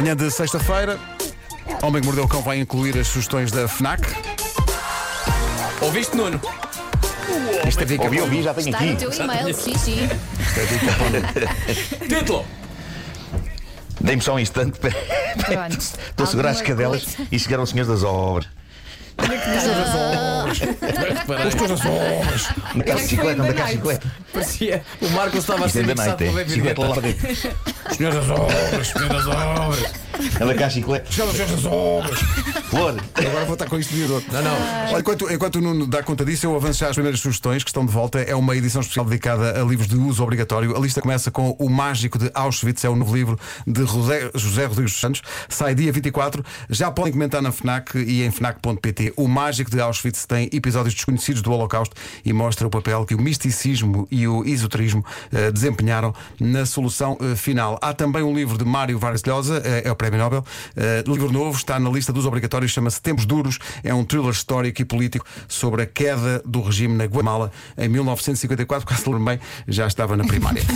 Manhã de sexta-feira, Homem que Mordeu o Cão vai incluir as sugestões da FNAC. Ouviste, Nuno? Isto é dica Ouvi, ouvi, já tenho Está no aqui. teu e-mail, sim, sim. Título! Dei-me só um instante. para- Pronto. Estou a segurar as Alguma cadelas coisa? e chegaram os senhores das obras. Da caixa de chiclete, da caixa de chiclete. Parecia. O Marco estava a é ser noite, pela é? Chiclete lá para dentro. Senhor das obras, senhor das obras, Anda cá, chiclete. senhor das obras. Flor. Agora vou estar com isto de dor. Não, não. Olha, enquanto, enquanto o Nuno dá conta disso, eu avanço já as primeiras sugestões que estão de volta. É uma edição especial dedicada a livros de uso obrigatório. A lista começa com O Mágico de Auschwitz, é o novo livro de José, José Rodrigues dos Santos. Sai dia 24. Já podem comentar na FNAC e em FNAC.pt. O Mágico de Auschwitz tem episódios desconhecidos do Holocausto e mostra o papel que o misticismo e o esoterismo eh, desempenharam na solução eh, final. Há também um livro de Mário Vargas Llosa, eh, é o Prémio Nobel. Eh, livro novo, está na lista dos obrigatórios, chama-se Tempos Duros. É um thriller histórico e político sobre a queda do regime na Guatemala em 1954, quase lembro bem, já estava na primária.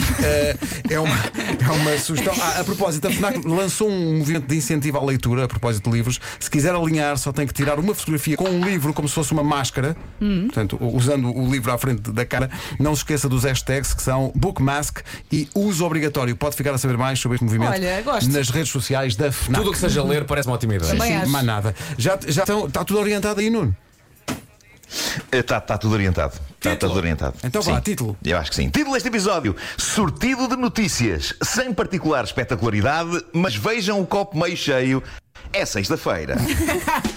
É, uma, é uma sugestão. Ah, a propósito, a FNAC lançou um movimento de incentivo à leitura, a propósito de livros. Se quiser alinhar, só tem que tirar uma fotografia com um livro como se fosse uma máscara, portanto, usando o livro à frente da cara. Não se esqueça dos hashtags que são Bookmask e uso obrigatório. Pode ficar a saber mais sobre este movimento Olha, gosto. nas redes sociais da FNAC. Tudo o que seja ler parece uma ótima ideia. Sim, mais nada. Já, já estão, está tudo orientado aí, Nuno? Está tá tudo orientado. Está tudo orientado. Então vá, título. Eu acho que sim. Título deste episódio: Sortido de notícias, sem particular espetacularidade, mas vejam o copo meio cheio. É sexta-feira.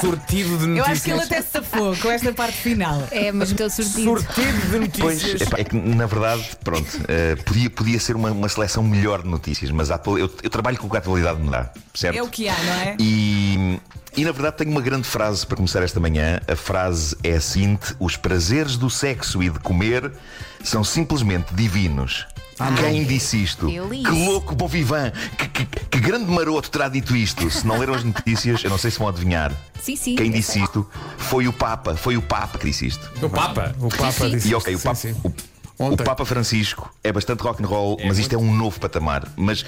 Sortido de Eu acho que ele notícias. até se safou com esta parte final. É, mas o teu sortido. Sortido de Pois, notícias. epá, é que na verdade, pronto, eh, podia, podia ser uma, uma seleção melhor de notícias, mas a atual- eu, eu trabalho com o que a atualidade me dá, certo? É o que há, não é? E, e na verdade tenho uma grande frase para começar esta manhã. A frase é a seguinte: Os prazeres do sexo e de comer são simplesmente divinos. Quem disse isto? Que louco, bom vivan! Que, que- que grande maroto terá dito isto? Se não leram as notícias, eu não sei se vão adivinhar. Sim, sim. Quem disse isto foi o Papa. Foi o Papa que disse isto. O Papa. O Papa sim. disse. E ok, o sim, Papa, sim. o- o, Ontem. Papa Francisco é bastante rock and roll, mas isto é um novo patamar. Mas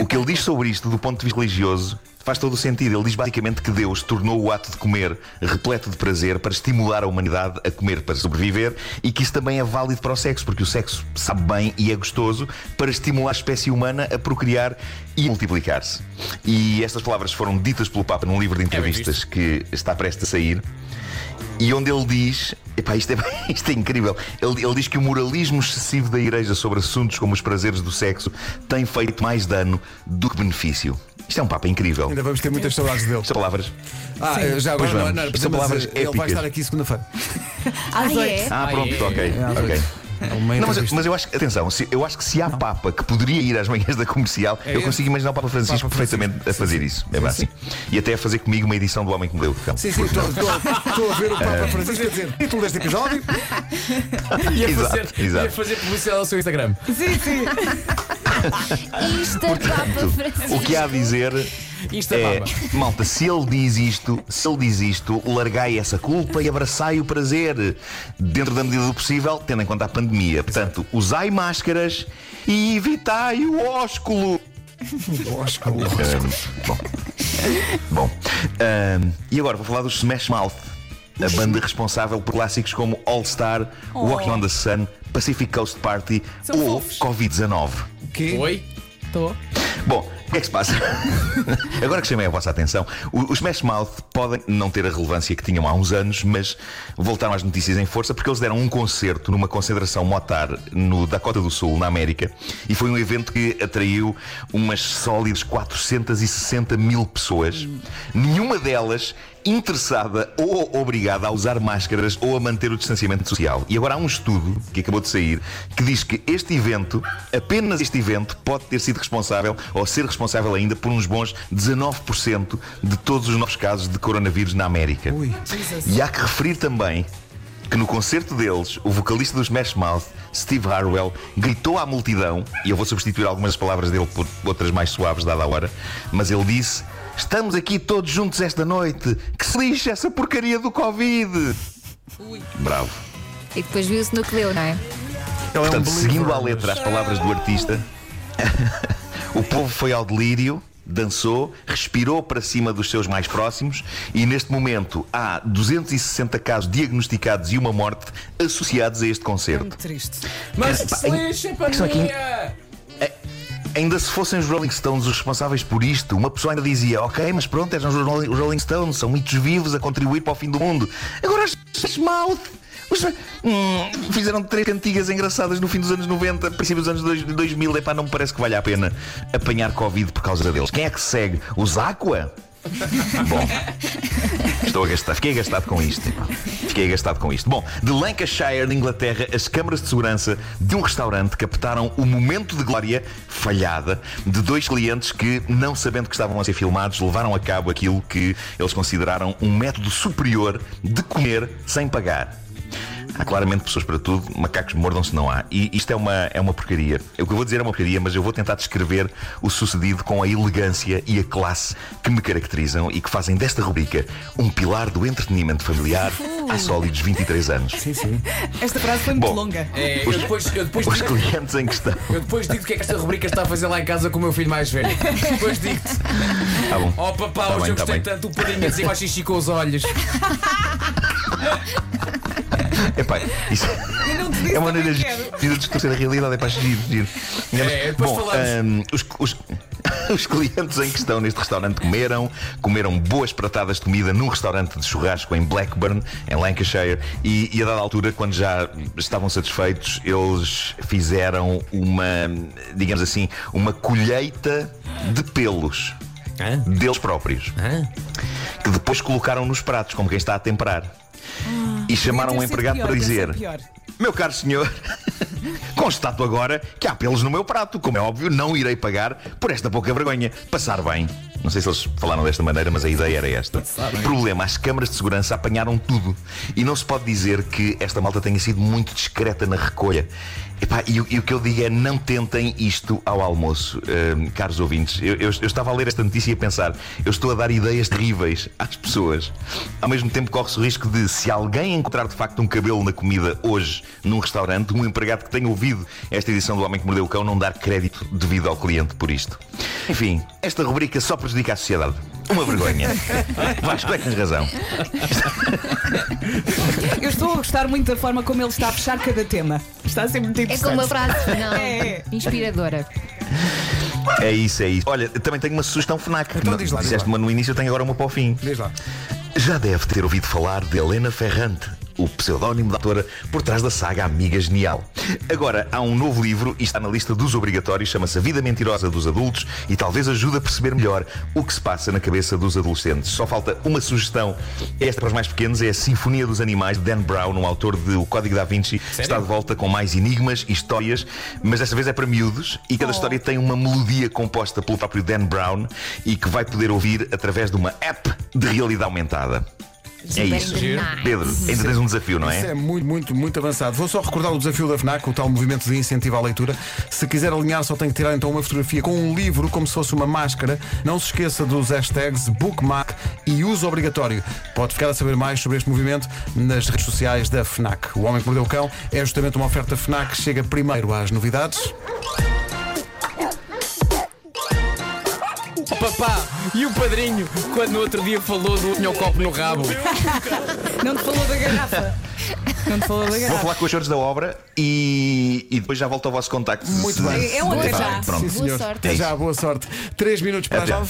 o que ele diz sobre isto, do ponto de vista religioso, faz todo o sentido. Ele diz basicamente que Deus tornou o ato de comer repleto de prazer para estimular a humanidade a comer para sobreviver e que isso também é válido para o sexo, porque o sexo sabe bem e é gostoso para estimular a espécie humana a procriar e multiplicar-se. E estas palavras foram ditas pelo Papa num livro de entrevistas que está prestes a sair. E onde ele diz, epá, isto, é, isto é incrível, ele, ele diz que o moralismo excessivo da Igreja sobre assuntos como os prazeres do sexo tem feito mais dano do que benefício. Isto é um Papa incrível. Ainda vamos ter muitas saudades dele. Estas palavras. Ah, já Pois agora não, não, São ele vai épicas. estar aqui segunda-feira. Às Ah, oito. é? Ah, pronto, é. ok. É, Não, mas, entrevista. mas eu acho que, atenção, se- eu acho que se há Papa que poderia ir às manhãs da comercial, eu esse? consigo imaginar o Papa Francisco Papa perfeitamente Francisco. a fazer Sim, isso. sim. É bem Sim, assim. E até a fazer comigo uma edição do Homem que Mudou o Cão. Sim, sim, estou a ver o Papa Francisco a dizer título deste episódio. Ia Exato, fazer, exato. ia fazer publicidade ao seu Instagram. Sim, sim. Insta Papa Francisco. O que há a dizer Insta é, Papa. malta, se ele diz isto, se ele diz isto, largai essa culpa e abraçai o prazer, dentro da medida do possível, tendo em conta a pandemia. Portanto, usai máscaras e evitai o ósculo. Ahm, bom, bom ahm, e agora vou falar do Smash Mouth, a banda responsável por clássicos como All Star, Walking on the Sun, Pacific Coast Party São ou fofos. Covid-19. Que? Oi? Estou. Bom, o que é que se passa? Agora que chamei a vossa atenção, o- os Smash Mouth podem não ter a relevância que tinham há uns anos, mas voltaram às notícias em força porque eles deram um concerto numa concentração motar no Dakota do Sul, na América, e foi um evento que atraiu umas sólidas 460 mil pessoas, nenhuma delas interessada ou obrigada a usar máscaras ou a manter o distanciamento social. E agora há um estudo que acabou de sair que diz que este evento, apenas este evento, pode ter sido responsável ou ser responsável ainda por uns bons 19% de todos os novos casos de coronavírus na América. Ui. E há que referir também que no concerto deles, o vocalista dos Smash Mouth, Steve Harwell, gritou à multidão, e eu vou substituir algumas palavras dele por outras mais suaves, dada a hora, mas ele disse: Estamos aqui todos juntos esta noite, que se lixe essa porcaria do Covid! Bravo. E depois viu-se no que deu, não é? Ele é um Portanto, seguindo à letra as palavras do artista, o povo foi ao delírio dançou, respirou para cima dos seus mais próximos e neste momento há 260 casos diagnosticados e uma morte associados a este concerto. Muito triste. Mas Epá, que se lixe, pandemia! Ainda se fossem os Rolling Stones os responsáveis por isto, uma pessoa ainda dizia: Ok, mas pronto, eram os Rolling, Stones, são mitos vivos a contribuir para o fim do mundo. Agora os Mouth. Hum, fizeram três cantigas engraçadas no fim dos anos 90, princípio dos anos dois- 2000. Epá, não me parece que valha a pena apanhar Covid por causa deles. Quem é que segue? Os Aqua? Bom, estou a gastar, fiquei agastado com isto. epá. Fiquei agastado com isto. Bom, de Lancashire, na Inglaterra, as câmaras de segurança de um restaurante captaram o momento de glória falhada de dois clientes que, não sabendo que estavam a ser filmados, levaram a cabo aquilo que eles consideraram um método superior de comer sem pagar. Há claramente pessoas para tudo, macacos mordam-se não há. E isto é uma, é uma porcaria. O que eu vou dizer é uma porcaria, mas eu vou tentar descrever o sucedido com a elegância e a classe que me caracterizam e que fazem desta rubrica um pilar do entretenimento familiar há sólidos 23 anos. Sim, sim. Esta frase foi muito Bom. longa. É, eu depois, eu depois Os digo- clientes em questão. eu depois digo o que é que esta rubrica está a fazer lá em casa com o meu filho mais velho. Depois digo-te. Tá bom. Oh papá, Tá hoje bem, eu tá gostei bem. tanto do padrinho a dizer que faz xixi com os olhos. Epá, isso Eu não te disse é uma maneira de distorcer a realidade. É para giro, giro. É, depois Bom, hum, os, os- os clientes em questão neste restaurante comeram, comeram boas pratadas de comida num restaurante de churrasco em Blackburn, em Lancashire, e, e a dada altura, quando já estavam satisfeitos, eles fizeram uma, digamos assim, uma colheita de pelos Hã? deles próprios Hã? que depois colocaram nos pratos, como quem está a temperar. E chamaram um empregado pior, para dizer. Meu caro senhor, constato agora que há pelos no meu prato. Como é óbvio, não irei pagar por esta pouca vergonha. Passar bem. Não sei se eles falaram desta maneira, mas a ideia era esta. Problema: as câmaras de segurança apanharam tudo. E não se pode dizer que esta malta tenha sido muito discreta na recolha. Epá, e, o- e o que eu digo é: não tentem isto ao almoço, Ahm, caros ouvintes. Eu, eu- eu estava a ler esta notícia e a pensar: eu estou a dar ideias terríveis às pessoas. Ao mesmo tempo, corre-se o risco de, se alguém encontrar de facto um cabelo na comida hoje num restaurante, um empregado que tenha ouvido esta edição do Homem que Mordeu o Cão não dar crédito devido ao cliente por isto. Enfim, esta rubrica só prejudica a sociedade. Uma vergonha. Vasco, é que tens razão. Eu estou a gostar muito da forma como ele está a fechar cada tema. Está a ser muito É interessante. com uma frase final É. inspiradora. É isso, é isso. Olha, também tenho uma sugestão FNAC. Então Não- diz lá, diz Disseste lá. uma no início, eu tenho agora uma para o fim. Diz lá. Já deve ter ouvido falar de Helena Ferrante, o pseudónimo da autora por trás da saga Amiga Genial. Agora, há um novo livro e está na lista dos obrigatórios, chama-se A Vida Mentirosa dos Adultos e talvez ajude a perceber melhor o que se passa na cabeça dos adolescentes. Só falta uma sugestão. Esta para os mais pequenos é a Sinfonia dos Animais de Dan Brown, um autor de O Código da Vinci. Está de volta com mais enigmas e histórias, mas desta vez é para miúdos e cada história tem uma melodia composta pelo próprio Dan Brown e que vai poder ouvir através de uma app de realidade aumentada. É isso. Nice. Pedro, ainda tens um desafio, não Isso é? é muito, muito, muito avançado. Vou só recordar o desafio da FNAC, o tal movimento de incentivo à leitura. Se quiser alinhar, só tem que tirar então uma fotografia com um livro, como se fosse uma máscara. Não se esqueça dos hashtags bookmark e uso obrigatório. Pode ficar a saber mais sobre este movimento nas redes sociais da FNAC. O Homem que Mordeu o Cão é justamente uma oferta FNAC que chega primeiro às novidades. o papá e o padrinho quando no outro dia falou do meu copo no rabo. Não te falou da garrafa. Não te falou da garrafa. Vou falar com os senhores da obra e, e depois já volto ao vosso contacto. Muito bem. É outra já. Pronto. Boa sorte. Até já, boa sorte. três minutos para já.